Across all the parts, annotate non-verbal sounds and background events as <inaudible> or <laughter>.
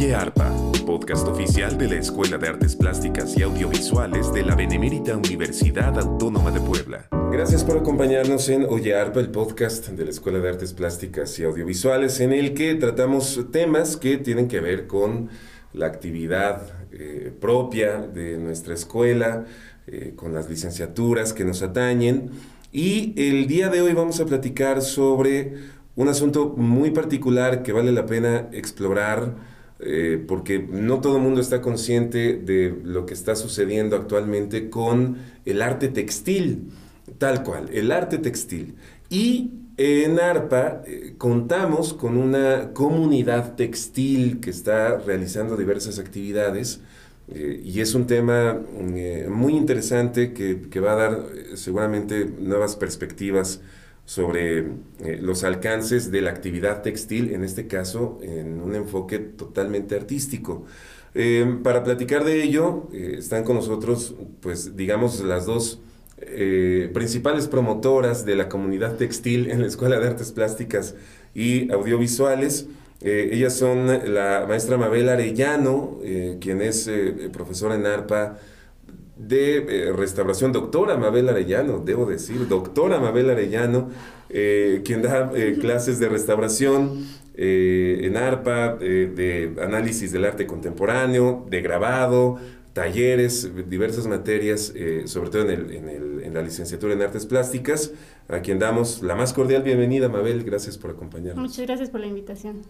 Oye Arpa, podcast oficial de la Escuela de Artes Plásticas y Audiovisuales de la Benemérita Universidad Autónoma de Puebla. Gracias por acompañarnos en Oye Arpa, el podcast de la Escuela de Artes Plásticas y Audiovisuales, en el que tratamos temas que tienen que ver con la actividad eh, propia de nuestra escuela, eh, con las licenciaturas que nos atañen. Y el día de hoy vamos a platicar sobre un asunto muy particular que vale la pena explorar eh, porque no todo el mundo está consciente de lo que está sucediendo actualmente con el arte textil, tal cual, el arte textil. Y en ARPA eh, contamos con una comunidad textil que está realizando diversas actividades eh, y es un tema muy interesante que, que, va a dar seguramente nuevas perspectivas sobre eh, los alcances de la actividad textil, en este caso en un enfoque totalmente artístico. Eh, para platicar de ello, eh, están con nosotros, pues digamos, las dos principales promotoras de la comunidad textil en la Escuela de Artes Plásticas y Audiovisuales. ellas son la maestra Mabel Arellano, quien es profesora en ARPA de eh, restauración, doctora Mabel Arellano, debo decir, doctora Mabel Arellano, eh, quien da eh, clases de restauración en ARPA, de análisis del arte contemporáneo, de grabado, talleres, diversas materias, sobre todo en, el, en, el, en, la licenciatura en artes plásticas, a quien damos la más cordial bienvenida, Mabel, gracias por acompañarnos. Muchas gracias por la invitación.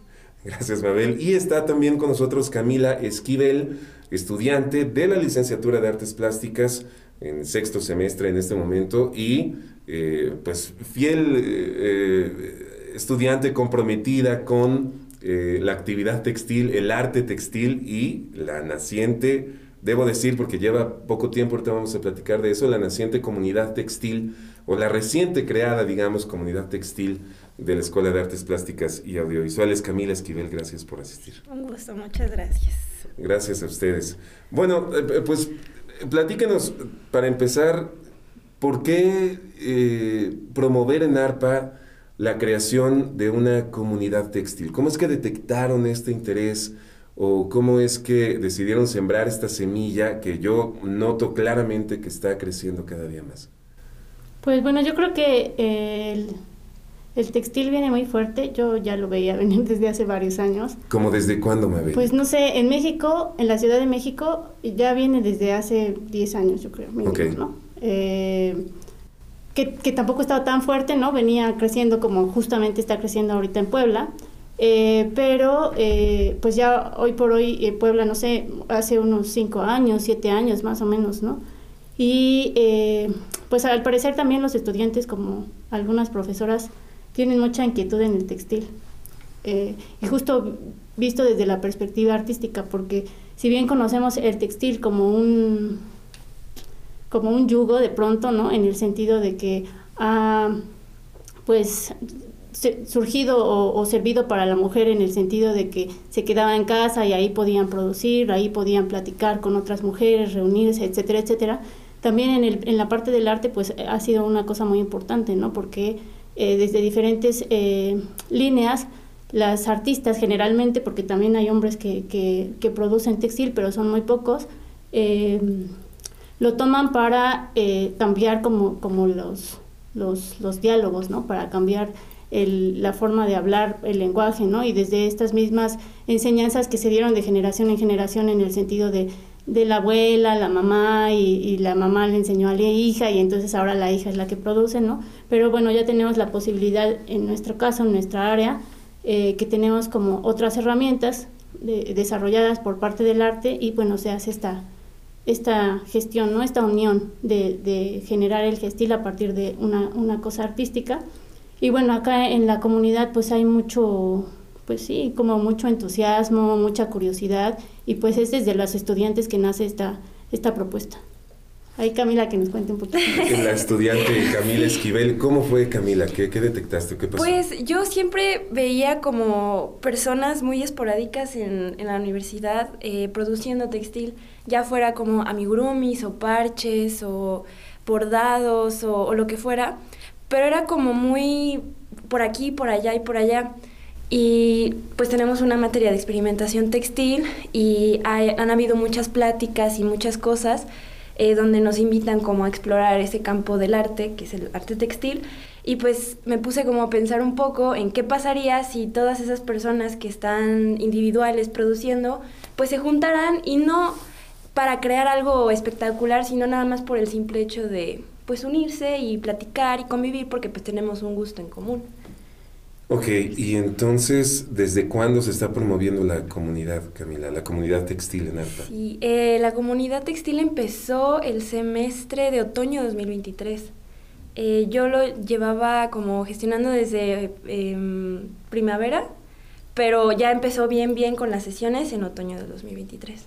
Gracias, Mabel. Y está también con nosotros Camila Esquivel, estudiante de la licenciatura de Artes Plásticas en sexto semestre en este momento y eh, pues fiel eh, estudiante comprometida con eh, la actividad textil, el arte textil y la naciente, debo decir porque lleva poco tiempo, ahorita vamos a platicar de eso, la naciente comunidad textil o la reciente creada, digamos, comunidad textil de la Escuela de Artes Plásticas y Audiovisuales. Camila Esquivel, gracias por asistir. Un gusto, muchas gracias. Gracias a ustedes. Bueno, eh, eh, pues platíquenos para empezar, ¿por qué eh, promover en ARPA la creación de una comunidad textil? ¿Cómo es que detectaron este interés o cómo es que decidieron sembrar esta semilla que yo noto claramente que está creciendo cada día más? Pues bueno, yo creo que el el textil viene muy fuerte, yo ya lo veía <laughs> venir desde hace varios años. ¿Cómo desde cuándo me ve? Pues no sé, en México, en la Ciudad de México, ya viene desde hace 10 años, yo creo, ¿no? Eh, que, que, tampoco estaba tan fuerte, ¿no? Venía creciendo como justamente está creciendo ahorita en Puebla. Eh, pero eh, pues ya hoy por hoy Puebla, no sé, hace unos 5 años, 7 años más o menos, ¿no? Y pues al parecer también los estudiantes, como algunas profesoras, tienen mucha inquietud en el textil. Eh, y justo visto desde la perspectiva artística, porque si bien conocemos el textil como un como un yugo de pronto, ¿no? En el sentido de que ha pues surgido o, servido para la mujer en el sentido de que se quedaba en casa y ahí podían producir, ahí podían platicar con otras mujeres, reunirse, etcétera, etcétera. También en, el, en la parte del arte pues ha sido una cosa muy importante, ¿no? Porque eh, desde diferentes eh, líneas. Las artistas generalmente, porque también hay hombres que, que, producen textil, pero son muy pocos, eh, lo toman para cambiar como, como los, los, los, diálogos, ¿no? Para cambiar la forma de hablar, el lenguaje, ¿no? Y desde estas mismas enseñanzas que se dieron de generación en generación en el sentido de de la abuela, la mamá y, la mamá le enseñó a la hija y entonces ahora la hija es la que produce, ¿no? Pero bueno, ya tenemos la posibilidad en nuestro caso, en nuestra área, eh, que tenemos como otras herramientas desarrolladas por parte del arte y bueno, se hace esta, esta gestión, ¿no? Esta unión de, generar el gestil a partir de una, una cosa artística. Y bueno, acá en la comunidad pues hay mucho, pues sí, como mucho entusiasmo, mucha curiosidad y pues es desde los estudiantes que nace esta, esta propuesta. Ahí Camila que nos cuente un poquito. <laughs> La estudiante Camila Esquivel, ¿cómo fue Camila? ¿Qué, qué detectaste? ¿Qué pasó? Pues yo siempre veía como personas muy esporádicas en, en la universidad eh, produciendo textil, ya fuera como amigurumis o parches o bordados o, o lo que fuera, pero era como muy por aquí, por allá y por allá. Y pues tenemos una materia de experimentación textil y han habido muchas pláticas y muchas cosas eh, donde nos invitan como a explorar ese campo del arte, que es el arte textil. Y pues me puse como a pensar un poco en qué pasaría si todas esas personas que están individuales produciendo, pues se juntaran y no para crear algo espectacular, sino nada más por el simple hecho de pues unirse y platicar y convivir porque pues tenemos un gusto en común. Ok, y entonces, ¿desde cuándo se está promoviendo la comunidad, Camila, la comunidad textil en ARPA? Sí, eh, la comunidad textil empezó el semestre de otoño 2023. Eh, yo lo llevaba como gestionando desde em, primavera, pero ya empezó bien, bien con las sesiones en otoño de 2023.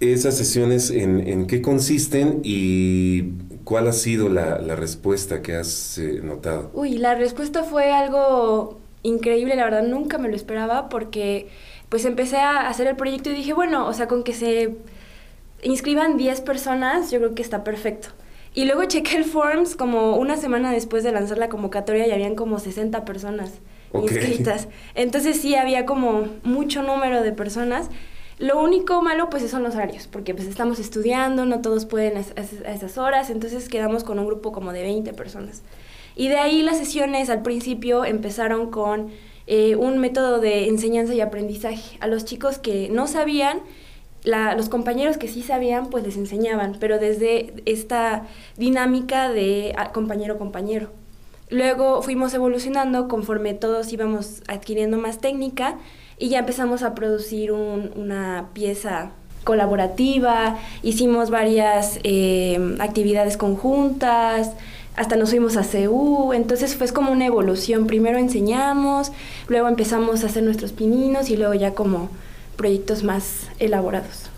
¿Esas sesiones en, en qué consisten y cuál ha sido la, la respuesta que has eh, notado? Uy, la respuesta fue algo increíble, la verdad nunca me lo esperaba porque pues empecé a hacer el proyecto y dije, bueno, o sea, con que se inscriban 10 personas, yo creo que está perfecto. Y luego chequé el Forms como una semana después de lanzar la convocatoria y habían como 60 personas inscritas. Entonces sí, había como mucho número de personas. Lo único malo pues son los horarios, porque pues estamos estudiando, no todos pueden a esas horas, entonces quedamos con un grupo como de 20 personas. Y de ahí las sesiones al principio empezaron con eh, un método de enseñanza y aprendizaje. A los chicos que no sabían, los compañeros que sí sabían, pues les enseñaban, pero desde esta dinámica de compañero-compañero. Luego fuimos evolucionando conforme todos íbamos adquiriendo más técnica y ya empezamos a producir una pieza colaborativa, hicimos varias eh, actividades conjuntas, hasta nos fuimos a CEU, entonces fue como una evolución. Primero enseñamos, luego empezamos a hacer nuestros pininos y luego ya como proyectos más elaborados.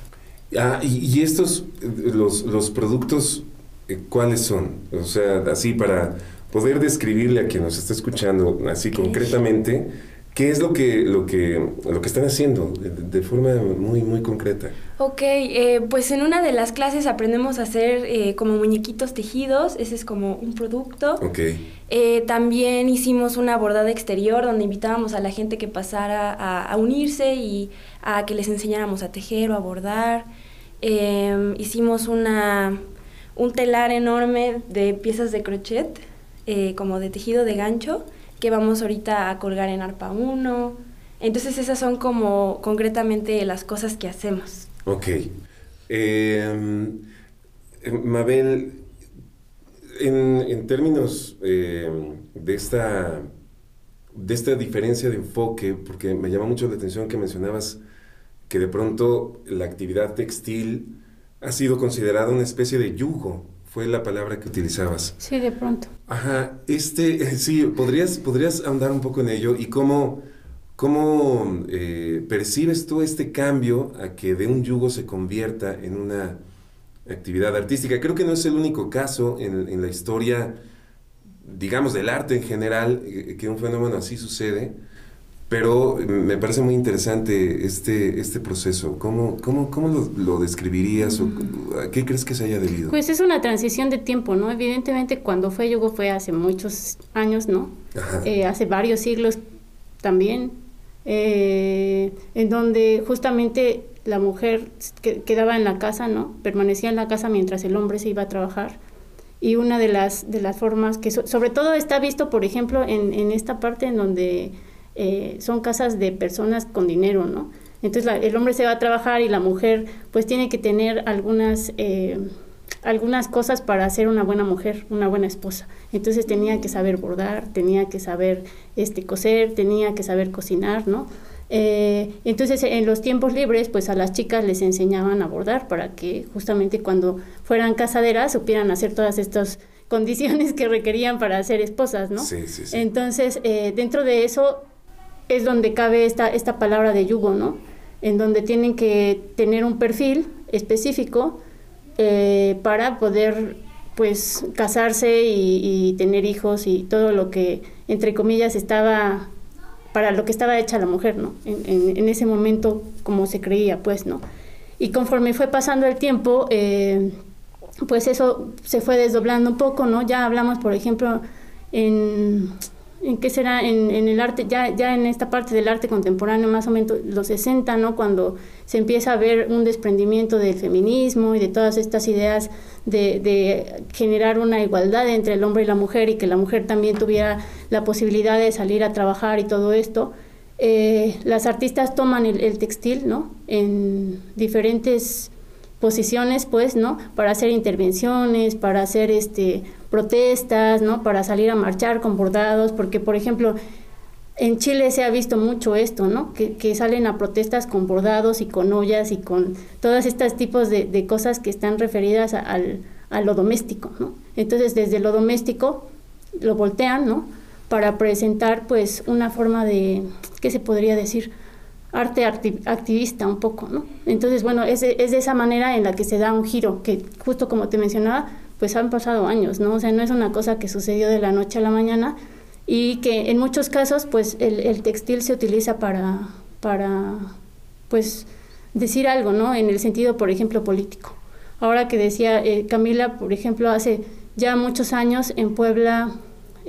Ah, y, estos, los, los productos, eh, ¿cuáles son? O sea, así para poder describirle a quien nos está escuchando, así concretamente, ¿Qué es lo que, lo que, lo que están haciendo de, forma muy, muy concreta? Ok, eh, pues en una de las clases aprendemos a hacer eh, como muñequitos tejidos, ese es como un producto. Ok. Eh, también hicimos una bordada exterior donde invitábamos a la gente que pasara a, unirse y a que les enseñáramos a tejer o a bordar. Em, hicimos una, un telar enorme de piezas de crochet, como de tejido de gancho que vamos ahorita a colgar en ARPA 1. Entonces esas son como concretamente las cosas que hacemos. Ok. Em, Mabel, en, términos em, de, esta, de esta diferencia de enfoque, porque me llama mucho la atención que mencionabas que de pronto la actividad textil ha sido considerada una especie de yugo fue la palabra que utilizabas. Sí, de pronto. Ajá, este, <laughs> sí, ¿podrías, podrías ahondar un poco en ello y cómo, cómo eh, percibes tú este cambio a que de un yugo se convierta en una actividad artística? Creo que no es el único caso en, en la historia, digamos, del arte en general, eh, que un fenómeno así sucede. Pero me parece muy interesante este, este proceso. ¿Cómo, cómo, cómo lo, describirías o a qué crees que se haya debido? Pues es una transición de tiempo, ¿no? Evidentemente cuando fue Yugo fue hace muchos años, ¿no? Eh, hace varios siglos también, eh, en donde justamente la mujer quedaba en la casa, ¿no? Permanecía en la casa mientras el hombre se iba a trabajar. Y una de las, de las formas que sobre todo está visto, por ejemplo, en, en esta parte en donde eh, son casas de personas con dinero, ¿no? Entonces el hombre se va a trabajar y la mujer pues tiene que tener algunas, eh, algunas cosas para ser una buena mujer, una buena esposa. Entonces tenía que saber bordar, tenía que saber este, coser, tenía que saber cocinar, ¿no? Eh, entonces en los tiempos libres pues a las chicas les enseñaban a bordar para que justamente cuando fueran casaderas supieran hacer todas estas condiciones que requerían para ser esposas, ¿no? Sí, sí, sí. Entonces, dentro de eso, es donde cabe esta, esta palabra de yugo, ¿no? En donde tienen que tener un perfil específico eh, para poder, pues, casarse y, tener hijos y todo lo que, entre comillas, estaba, para lo que estaba hecha la mujer, ¿no? En, ese momento, como se creía, pues, ¿no? Y conforme fue pasando el tiempo, eh, pues eso se fue desdoblando un poco, ¿no? Ya hablamos, por ejemplo, en ¿en qué será? En, el arte, ya, ya en esta parte del arte contemporáneo, más o menos los 60, ¿no? Cuando se empieza a ver un desprendimiento del feminismo y de todas estas ideas de, de, generar una igualdad entre el hombre y la mujer y que la mujer también tuviera la posibilidad de salir a trabajar y todo esto. Eh, las artistas toman el, el, textil, ¿no? En diferentes posiciones, pues, ¿no? Para hacer intervenciones, para hacer este protestas, ¿no? Para salir a marchar con bordados, porque, por ejemplo, en Chile se ha visto mucho esto, ¿no? Que, que salen a protestas con bordados y con ollas y con todos estos tipos de, de cosas que están referidas a, al, a lo doméstico, ¿no? Entonces, desde lo doméstico lo voltean, ¿no? Para presentar, pues, una forma de, ¿qué se podría decir? Arte activista un poco, ¿no? Entonces, bueno, es de, es de esa manera en la que se da un giro, que justo como te mencionaba, pues han pasado años, ¿no? O sea, no es una cosa que sucedió de la noche a la mañana y que en muchos casos, pues el, el textil se utiliza para, para, pues, decir algo, ¿no? En el sentido, por ejemplo, político. Ahora que decía eh, Camila, por ejemplo, hace ya muchos años en Puebla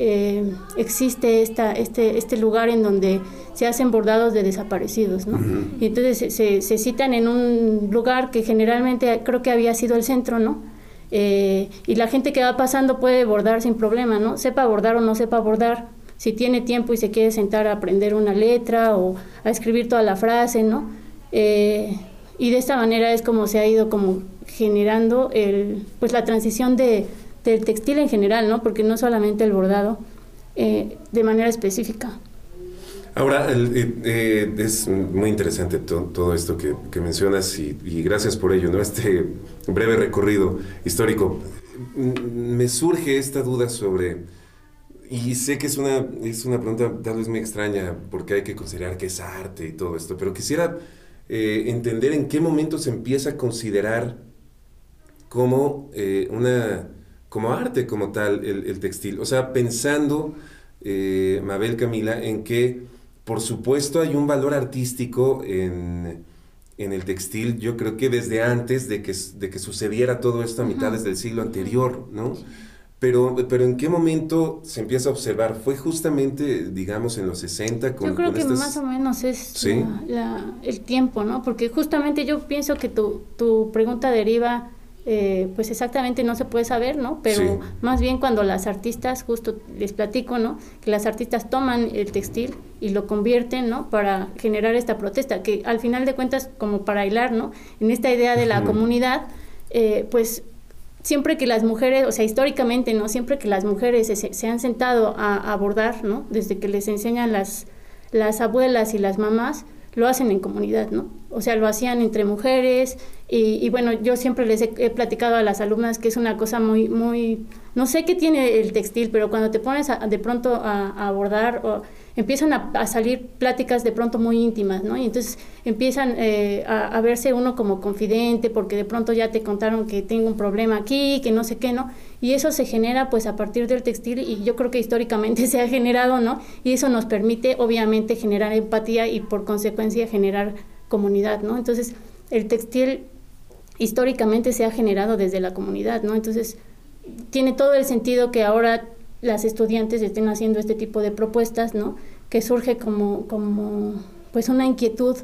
eh, existe esta, este, este lugar en donde se hacen bordados de desaparecidos, ¿no? Y entonces se, se, citan en un lugar que generalmente creo que había sido el centro, ¿no? Eh, y la gente que va pasando puede bordar sin problema, ¿no? Sepa bordar o no sepa bordar, si tiene tiempo y se quiere sentar a aprender una letra o a escribir toda la frase, ¿no? Eh, y de esta manera es como se ha ido como generando el, pues la transición de, del textil en general, ¿no? Porque no solamente el bordado, eh, de manera específica. Ahora, el, eh, es muy interesante to, todo esto que, mencionas y, gracias por ello, ¿no? Este breve recorrido histórico. Me surge esta duda sobre, y sé que es una, es una pregunta tal vez muy extraña porque hay que considerar que es arte y todo esto, pero quisiera eh, entender en qué momento se empieza a considerar como eh, una como arte como tal el, el textil. O sea, pensando, eh, Mabel Camila, en que por supuesto hay un valor artístico en, en, el textil, yo creo que desde antes de que, de que sucediera todo esto a mitades del siglo anterior, ¿no? Pero, pero ¿en qué momento se empieza a observar? ¿Fue justamente, digamos, en los 60? Con, yo creo con que estas... más o menos es ¿Sí? la, la, el tiempo, ¿no? Porque justamente yo pienso que tu, tu pregunta deriva eh, pues exactamente no se puede saber, ¿no? Pero sí. más bien cuando las artistas, justo les platico, ¿no? Que las artistas toman el textil y lo convierten, ¿no? Para generar esta protesta, que al final de cuentas, como para hilar, ¿no? En esta idea de la uh -huh. comunidad, eh, pues siempre que las mujeres, o sea, históricamente, ¿no? Siempre que las mujeres se, se han sentado a, a, abordar, ¿no? Desde que les enseñan las, las abuelas y las mamás, lo hacen en comunidad, ¿no? O sea, lo hacían entre mujeres y, y bueno, yo siempre les he, platicado a las alumnas que es una cosa muy, muy, no sé qué tiene el textil, pero cuando te pones a, de pronto a, abordar o empiezan a, salir pláticas de pronto muy íntimas, ¿no? Y entonces empiezan eh, a, verse uno como confidente porque de pronto ya te contaron que tengo un problema aquí, que no sé qué, ¿no? Y eso se genera pues a partir del textil y yo creo que históricamente <laughs> se ha generado, ¿no? Y eso nos permite obviamente generar empatía y por consecuencia generar comunidad, ¿no? Entonces el textil históricamente se ha generado desde la comunidad, ¿no? Entonces tiene todo el sentido que ahora las estudiantes estén haciendo este tipo de propuestas, ¿no? Que surge como, como pues una inquietud,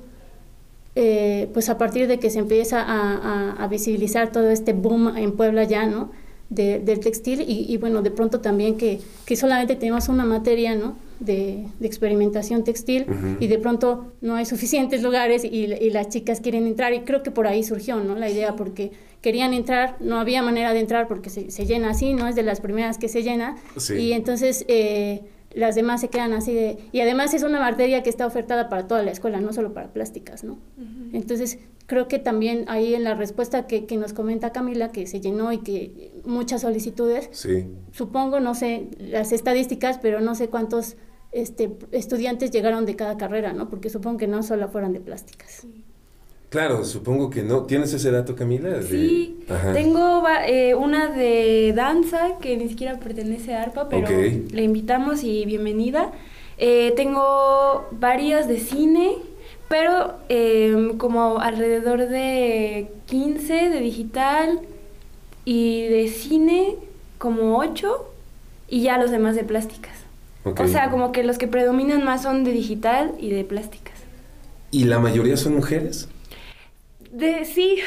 eh, pues a partir de que se empieza a, a, a, visibilizar todo este boom en Puebla ya, ¿no? De, del textil y, y, bueno, de pronto también que, que solamente tenemos una materia, ¿no? De, de experimentación textil uh -huh. y de pronto no hay suficientes lugares y, y, las chicas quieren entrar y creo que por ahí surgió, ¿no? La idea porque querían entrar, no había manera de entrar porque se, se llena así, ¿no? Es de las primeras que se llena sí. y entonces... Eh, las demás se quedan así de... Y además es una materia que está ofertada para toda la escuela, no solo para plásticas, ¿no? Uh -huh. Entonces, creo que también ahí en la respuesta que, que, nos comenta Camila, que se llenó y que muchas solicitudes, sí. supongo, no sé las estadísticas, pero no sé cuántos este, estudiantes llegaron de cada carrera, ¿no? Porque supongo que no solo fueran de plásticas. Sí. Claro, supongo que no. ¿Tienes ese dato, Camila? De... Sí, Ajá. tengo eh, una de danza que ni siquiera pertenece a ARPA, pero okay. le invitamos y bienvenida. Eh, tengo varias de cine, pero eh, como alrededor de 15 de digital y de cine como 8 y ya los demás de plásticas. O sea, como que los que predominan más son de digital y de plásticas. ¿Y la mayoría son mujeres? De, sí.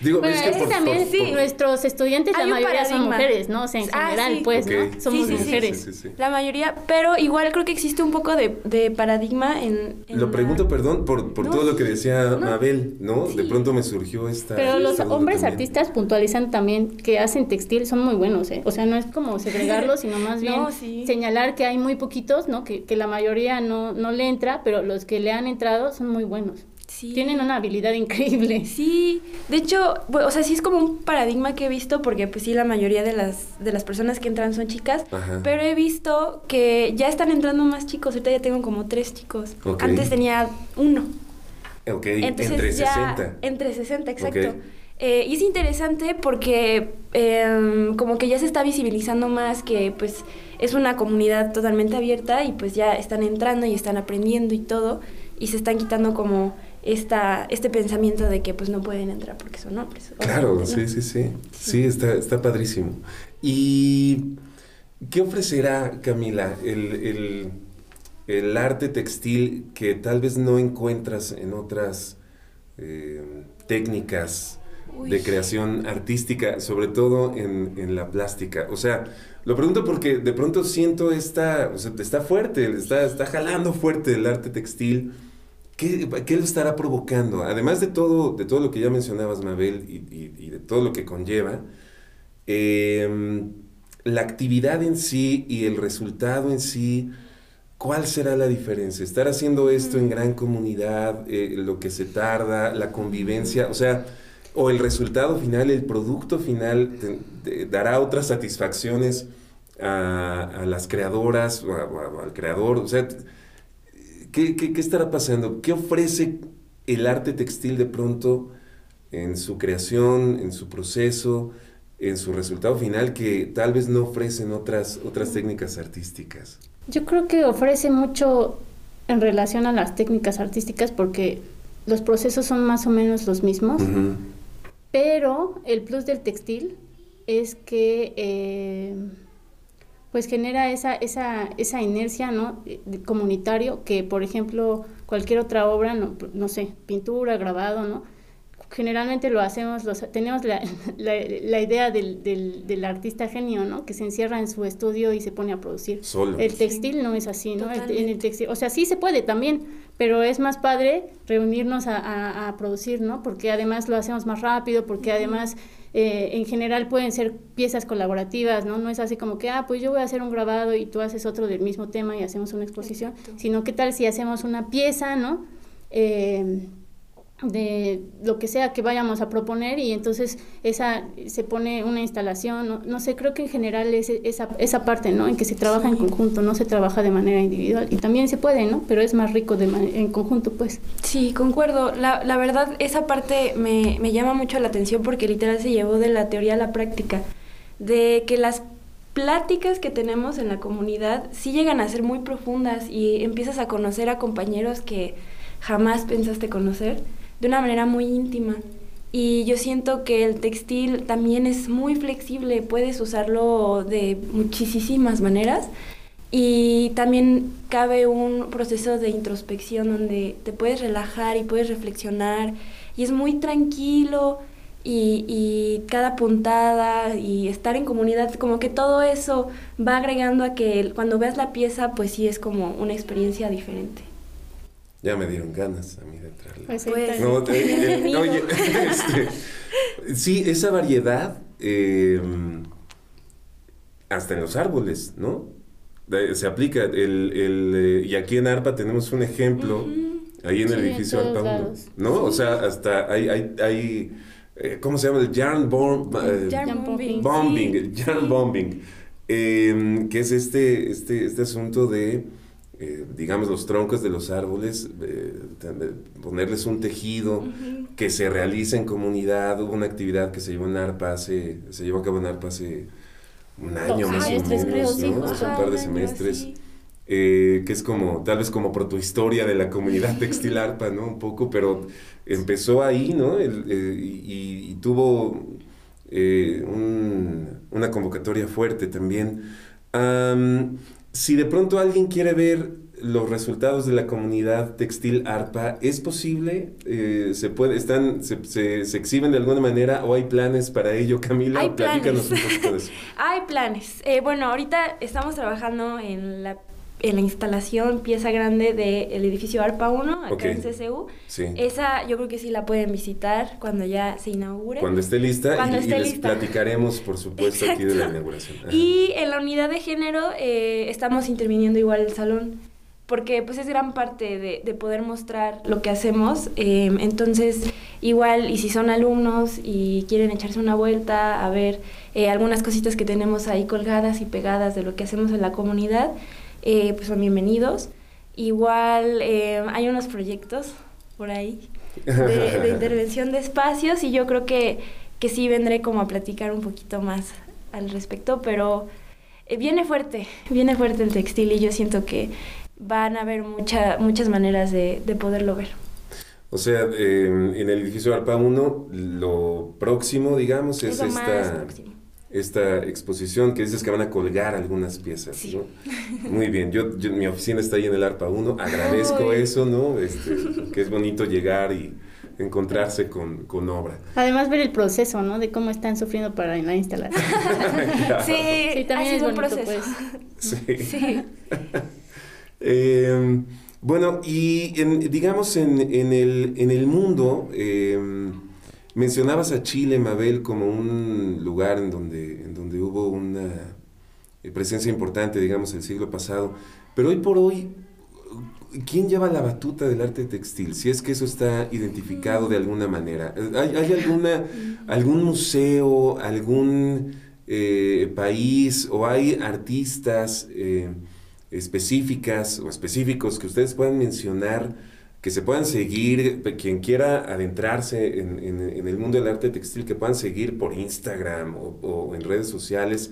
Digo, bueno, es que también sí. nuestros estudiantes la mayoría son mujeres, ¿no? O sea, en ah, general, pues, ¿no? Somos mujeres. La mayoría, pero igual creo que existe un poco de, de paradigma en, Lo pregunto, perdón, por, por todo lo que decía Mabel, ¿no? De pronto me surgió esta... Pero los hombres artistas puntualizan también que hacen textil, son muy buenos, ¿eh? O sea, no es como segregarlos, <laughs> sino más bien señalar que hay muy poquitos, ¿no? Que, que la mayoría no, no le entra, pero los que le han entrado son muy buenos. Tienen una habilidad increíble. Sí, de hecho, o sea, sí es como un paradigma que he visto, porque pues sí, la mayoría de las, de las personas que entran son chicas, pero he visto que ya están entrando más chicos, ahorita ya tengo como tres chicos. Antes tenía uno. Ok, entre 60. Entre 60, exacto. Eh, y es interesante porque em, como que ya se está visibilizando más que pues es una comunidad totalmente abierta y pues ya están entrando y están aprendiendo y todo y se están quitando como esta, este pensamiento de que pues no pueden entrar porque son hombres. Claro, sí, sí, sí, sí. está, está padrísimo. ¿Y qué ofrecerá, Camila, el, arte textil que tal vez no encuentras en otras eh, técnicas de creación artística, sobre todo en, la plástica? O sea, lo pregunto porque de pronto siento esta, o sea, está fuerte, está, está jalando fuerte el arte textil ¿Qué, ¿Qué, lo estará provocando? Además de todo, de todo lo que ya mencionabas, Mabel, y, de todo lo que conlleva, em, la actividad en sí y el resultado en sí, ¿cuál será la diferencia? Estar haciendo esto en gran comunidad, eh, lo que se tarda, la convivencia, o sea, o el resultado final, el producto final, dará otras satisfacciones a, las creadoras o, al creador, o sea ¿Qué, qué, estará pasando? ¿Qué ofrece el arte textil de pronto en su creación, en su proceso, en su resultado final que tal vez no ofrecen otras, otras técnicas artísticas? Yo creo que ofrece mucho en relación a las técnicas artísticas porque los procesos son más o menos los mismos, pero el plus del textil es que... Eh, pues genera esa, esa, esa inercia ¿no? comunitario que, por ejemplo, cualquier otra obra, no, no sé, pintura, grabado, ¿no? generalmente lo hacemos, tenemos <laughs> la, la, idea del, del, del, artista genio, ¿no? Que se encierra en su estudio y se pone a producir. Solo. El textil no es así, ¿no? en el textil, o sea, sí se puede también, pero es más padre reunirnos a, a, producir, ¿no? Porque además lo hacemos más rápido, porque además eh, en general pueden ser piezas colaborativas, ¿no? No es así como que, ah, pues yo voy a hacer un grabado y tú haces otro del mismo tema y hacemos una exposición, sino qué tal si hacemos una pieza, ¿no? Eh, de lo que sea que vayamos a proponer y entonces esa se pone una instalación, no, sé, creo que en general es esa, esa parte, ¿no? En que se trabaja en conjunto, no se trabaja de manera individual y también se puede, ¿no? Pero es más rico de en conjunto, pues. Sí, concuerdo. La, la verdad, esa parte me, me llama mucho la atención porque literal se llevó de la teoría a la práctica, de que las pláticas que tenemos en la comunidad sí llegan a ser muy profundas y empiezas a conocer a compañeros que jamás pensaste conocer de una manera muy íntima. Y yo siento que el textil también es muy flexible, puedes usarlo de muchísimas maneras. Y también cabe un proceso de introspección donde te puedes relajar y puedes reflexionar. Y es muy tranquilo y, y, cada puntada y estar en comunidad, como que todo eso va agregando a que cuando veas la pieza, pues sí es como una experiencia diferente. Ya me dieron ganas a mí de entrarle. Pues, pues no, <laughs> oye, este, sí, esa variedad, em, hasta en los árboles, ¿no? se aplica. El, el, eh, y aquí en ARPA tenemos un ejemplo, ahí en el edificio ARPA ¿no? O sea, hasta hay, hay, hay eh, ¿cómo se llama? El yarn, bomb, eh, yarn bombing. bombing. El yarn bombing. Em, que es este, este, este asunto de eh, digamos, los troncos de los árboles, eh, ponerles un tejido que se realice en comunidad. Hubo una actividad que se llevó en ARPA hace, se llevó a cabo en ARPA hace un año más o menos, ¿no? un par de semestres. Eh, que es como, tal vez como protohistoria de la comunidad <laughs> textil ARPA, ¿no? Un poco, pero empezó ahí, ¿no? y, tuvo una convocatoria fuerte también. Si de pronto alguien quiere ver los resultados de la comunidad textil ARPA, ¿es posible? Eh, ¿Se puede, están, se, se, exhiben de alguna manera o hay planes para ello, Camila? Hay planes. <laughs> hay planes. Eh, bueno, ahorita estamos trabajando en la en la instalación pieza grande del edificio ARPA 1, acá en CCU. Esa yo creo que sí la pueden visitar cuando ya se inaugure. Cuando esté lista cuando y, les platicaremos, por supuesto, aquí de la inauguración. Y en la unidad de género eh, estamos interviniendo igual el salón porque pues es gran parte de, poder mostrar lo que hacemos. Em, entonces, igual, y si son alumnos y quieren echarse una vuelta a ver eh, algunas cositas que tenemos ahí colgadas y pegadas de lo que hacemos en la comunidad, eh, pues son bienvenidos. Igual eh, hay unos proyectos por ahí de, <laughs> intervención de espacios y yo creo que, que sí vendré como a platicar un poquito más al respecto, pero eh, viene fuerte, viene fuerte el textil y yo siento que van a haber mucha, muchas maneras de, de poderlo ver. O sea, en el edificio ARPA 1, lo próximo, digamos, es, esta esta exposición que dices que van a colgar algunas piezas, ¿no? Muy bien, yo, mi oficina está ahí en el ARPA 1, agradezco eso, ¿no? Este, que es bonito llegar y encontrarse con, con, obra. Además ver el proceso, ¿no? De cómo están sufriendo para la instalación. <laughs> <laughs> sí, también es un proceso. Pues. Sí. <laughs> sí. Em, bueno, y digamos en, en, el, en el mundo... Eh, Mencionabas a Chile, Mabel, como un lugar en donde, en donde hubo una eh, presencia importante, digamos, el siglo pasado. Pero hoy por hoy, ¿quién lleva la batuta del arte textil? Si es que eso está identificado de alguna manera. ¿Hay, alguna, algún museo, algún eh, país o hay artistas eh, específicas o específicos que ustedes puedan mencionar? Que se puedan seguir, quien quiera adentrarse en, el mundo del arte textil, que puedan seguir por Instagram o, en redes sociales,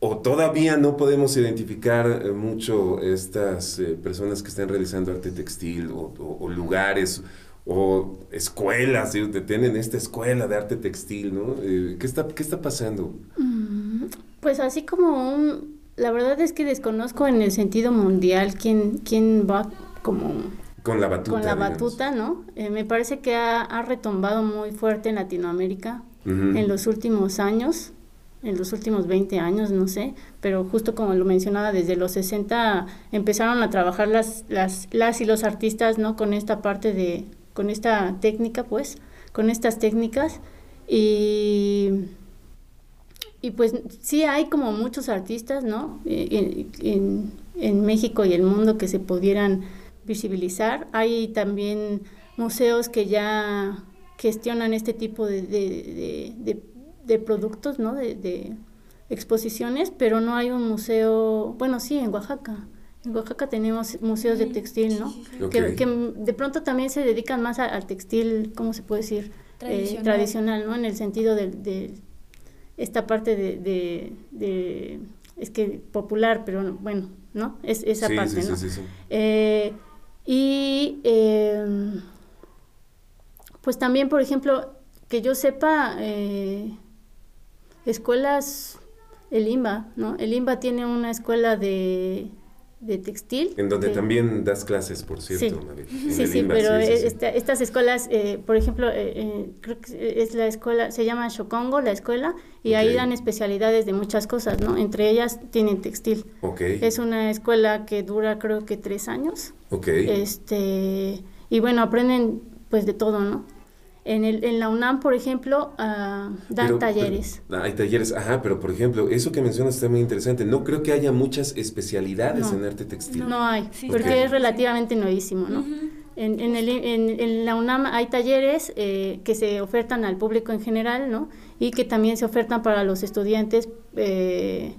o todavía no podemos identificar eh, mucho estas eh, personas que están realizando arte textil, o, lugares, o escuelas, tienen esta escuela de arte textil, ¿no? Eh, ¿qué, está, ¿Qué está pasando? Mm, pues así como un... La verdad es que desconozco en el sentido mundial quién, quién va como con la batuta. Con la batuta, ¿no? Eh, me parece que ha, retumbado muy fuerte en Latinoamérica en los últimos años, en los últimos 20 años, no sé, pero justo como lo mencionaba, desde los 60 empezaron a trabajar las, las, las y los artistas, ¿no? Con esta parte de, con esta técnica, pues, con estas técnicas. Y, y pues sí hay como muchos artistas, ¿no? Eh, en, en México y el mundo que se pudieran visibilizar. Hay también museos que ya gestionan este tipo de, de, productos, ¿no? De, exposiciones, pero no hay un museo, bueno, sí, en Oaxaca. En Oaxaca tenemos museos de textil, ¿no? Que, de pronto también se dedican más al textil, ¿cómo se puede decir? Eh, tradicional, ¿no? En el sentido de, esta parte de, es que popular, pero bueno, ¿no? Es esa parte, ¿no? Eh, y em, pues también, por ejemplo, que yo sepa, eh, escuelas, el IMBA, ¿no? El IMBA tiene una escuela de, de textil. En donde también das clases, por cierto, Sí, sí, pero estas escuelas, eh, por ejemplo, eh, creo que es la escuela, se llama Shokongo, la escuela, y ahí dan especialidades de muchas cosas, ¿no? Entre ellas tienen textil. Okay. Es una escuela que dura creo que tres años. Ok. Este, y bueno, aprenden pues de todo, ¿no? En, el, en la UNAM, por ejemplo, uh, dan talleres. hay talleres, ajá, pero por ejemplo, eso que mencionas está muy interesante. No creo que haya muchas especialidades en arte textil. No hay, porque es relativamente nuevísimo, ¿no? en, en, el, en, en, la UNAM hay talleres eh, que se ofertan al público en general, ¿no? Y que también se ofertan para los estudiantes eh,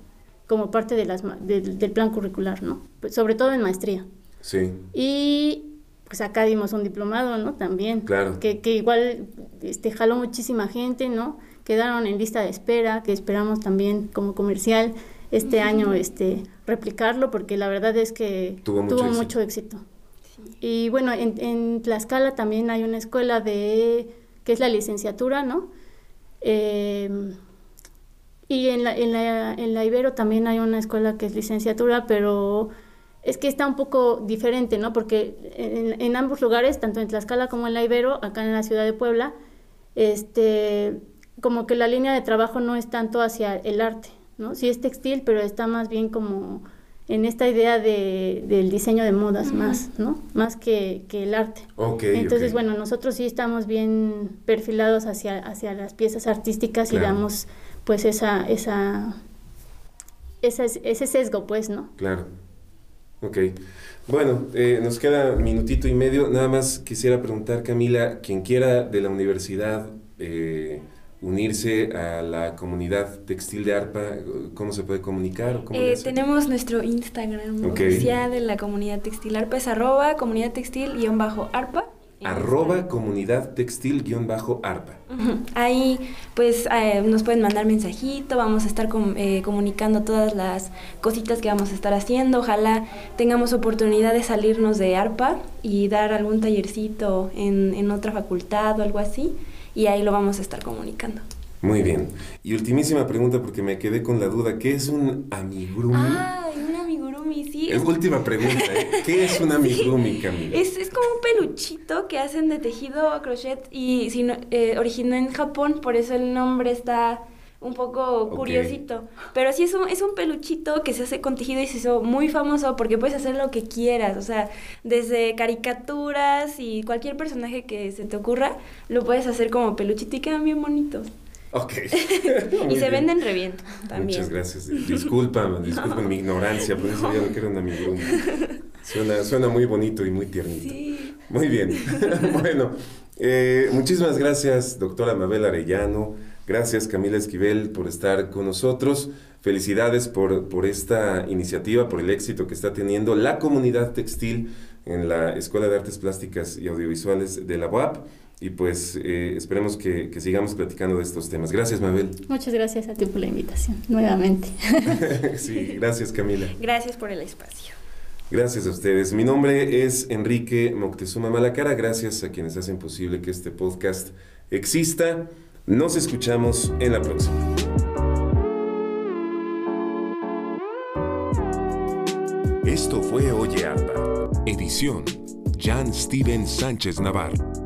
como parte de las, del plan curricular, ¿no? Pues, sobre todo en maestría. Sí. Y pues acá dimos un diplomado, ¿no? También. Claro. Que, que igual este, jaló muchísima gente, ¿no? Quedaron en lista de espera, que esperamos también como comercial este año este, replicarlo, porque la verdad es que tuvo mucho, éxito. Y bueno, en, en, Tlaxcala también hay una escuela de, que es la licenciatura, ¿no? Eh, Y en la, en, la, en la Ibero también hay una escuela que es licenciatura, pero es que está un poco diferente, ¿no? Porque en, en, ambos lugares, tanto en Tlaxcala como en la Ibero, acá en la ciudad de Puebla, este, como que la línea de trabajo no es tanto hacia el arte, ¿no? Sí es textil, pero está más bien como en esta idea de, del diseño de modas más, ¿no? Más que, que el arte. Entonces, bueno, nosotros sí estamos bien perfilados hacia, hacia las piezas artísticas y damos pues esa, esa, esa, ese sesgo, pues, ¿no? Claro. Ok. Bueno, eh, nos queda minutito y medio. Nada más quisiera preguntar, Camila, quien quiera de la universidad eh, unirse a la comunidad textil de ARPA, ¿cómo se puede comunicar? Eh, tenemos nuestro Instagram oficial de la comunidad textil ARPA, es arroba comunidad textil-arpa. Arroba comunidad textil-arpa. Ahí pues eh, nos pueden mandar mensajito, vamos a estar eh, comunicando todas las cositas que vamos a estar haciendo. Ojalá tengamos oportunidad de salirnos de ARPA y dar algún tallercito en, en otra facultad o algo así y ahí lo vamos a estar comunicando. Muy bien. Y ultimísima pregunta porque me quedé con la duda, ¿qué es un amigurumi? Ah, amigurumi, sí. Es última pregunta, ¿eh? ¿Qué es <laughs> un amigurumi, Camila? Es, es, como un peluchito que hacen de tejido crochet y si eh, originó en Japón, por eso el nombre está un poco curiosito. Pero sí es un, es un peluchito que se hace con tejido y se hizo muy famoso porque puedes hacer lo que quieras. O sea, desde caricaturas y cualquier personaje que se te ocurra, lo puedes hacer como peluchito y quedan bien bonitos. Ok. <laughs> y se venden re bien también. Muchas gracias. Disculpa, <laughs> disculpa mi ignorancia, por eso ya no quiero un amigo. Suena, suena muy bonito y muy tiernito. Sí. Muy bien. <laughs> bueno, eh, muchísimas gracias, doctora Mabel Arellano. Gracias Camila Esquivel por estar con nosotros. Felicidades por, por esta iniciativa, por el éxito que está teniendo la comunidad textil en la Escuela de Artes Plásticas y Audiovisuales de la UAP. Y pues eh, esperemos que, que, sigamos platicando de estos temas. Gracias, Mabel. Muchas gracias a ti por la invitación, nuevamente. <laughs> sí, gracias, Camila. Gracias por el espacio. Gracias a ustedes. Mi nombre es Enrique Moctezuma Malacara. Gracias a quienes hacen posible que este podcast exista. Nos escuchamos en la próxima. Esto fue Oye Arpa. Edición Jan Steven Sánchez Navarro.